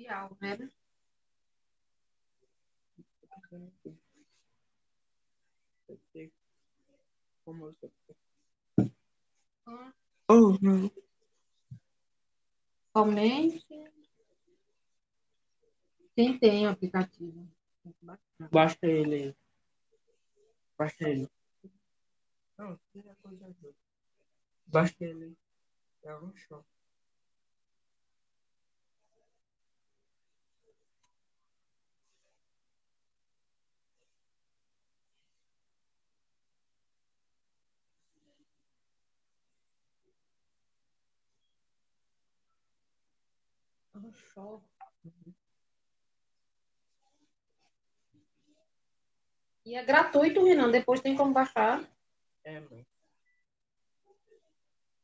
tutorial, né? Oh, não. Somente quem tem o aplicativo. Basta ele. Basta ele. Não, tira a coisa. Basta ele. É um show. Um show. E é gratuito, Renan. Depois tem como baixar. É, mãe.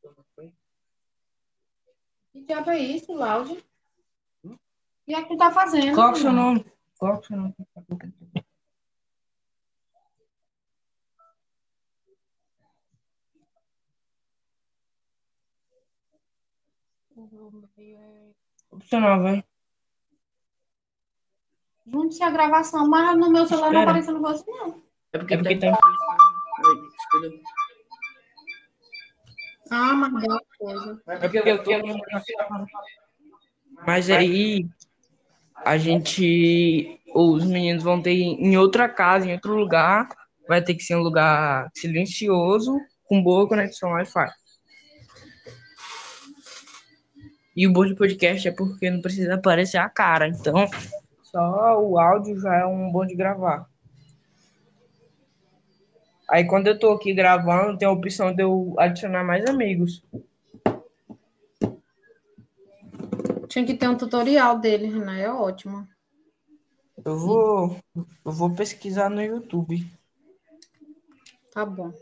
Como foi? Que diabo é isso, Laude? Hum? O que é que tu tá fazendo? Qual que é o seu nome? Qual que é o seu nome? Opcional, vai. Junte-se a gravação, mas no meu celular não Espera. apareceu no você, não. É porque, é porque tá em Oi, escolha. Ah, mas é uma coisa. É porque eu tô... Mas aí a gente, os meninos vão ter em outra casa, em outro lugar, vai ter que ser um lugar silencioso, com boa conexão Wi-Fi. E o bom de podcast é porque não precisa aparecer a cara, então só o áudio já é um bom de gravar. Aí quando eu tô aqui gravando, tem a opção de eu adicionar mais amigos. Tinha que ter um tutorial dele, Renan. É ótimo. Eu vou, eu vou pesquisar no YouTube. Tá bom.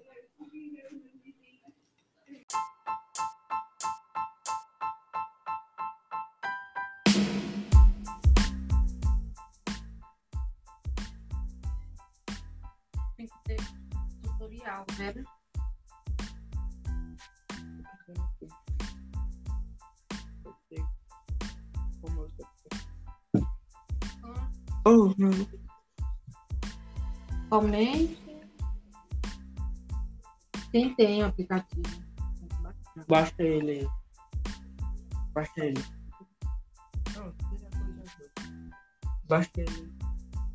Tutorial, né? Oh, não. Somente quem tem o aplicativo. Basta ele. Basta ele. Não. Basta ele.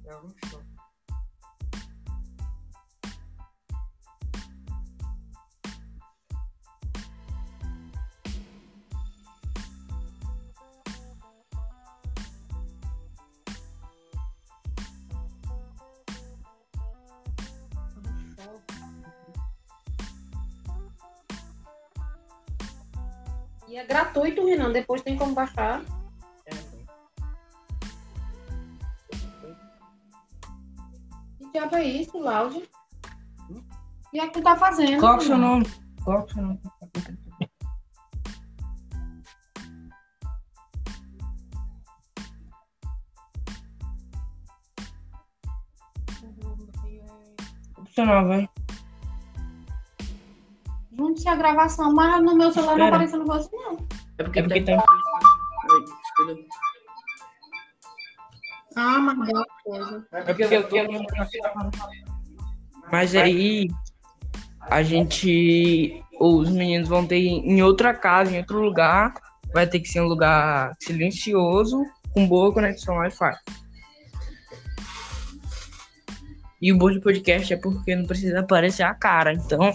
É um show. E é gratuito, Renan. Depois tem como baixar. É. Que diabo é isso, Laude? Hum? Que é que tu tá fazendo? Qual é o seu nome? Qual é o seu nome? Opcional, vai. Junte-se a gravação, mas no meu celular não Espera. apareceu no você, não. É porque, é porque tá escolha. Ah, mas é coisa. É porque eu tô... Mas aí a gente, os meninos vão ter em outra casa, em outro lugar, vai ter que ser um lugar silencioso, com boa conexão Wi-Fi. E o bom de podcast é porque não precisa aparecer a cara, então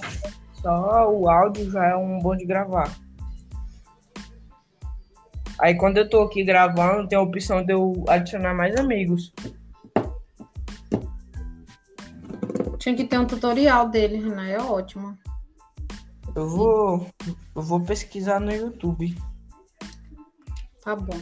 só o áudio já é um bom de gravar. Aí quando eu tô aqui gravando, tem a opção de eu adicionar mais amigos. Tinha que ter um tutorial dele, Renan. É ótimo. Eu vou, eu vou pesquisar no YouTube. Tá bom.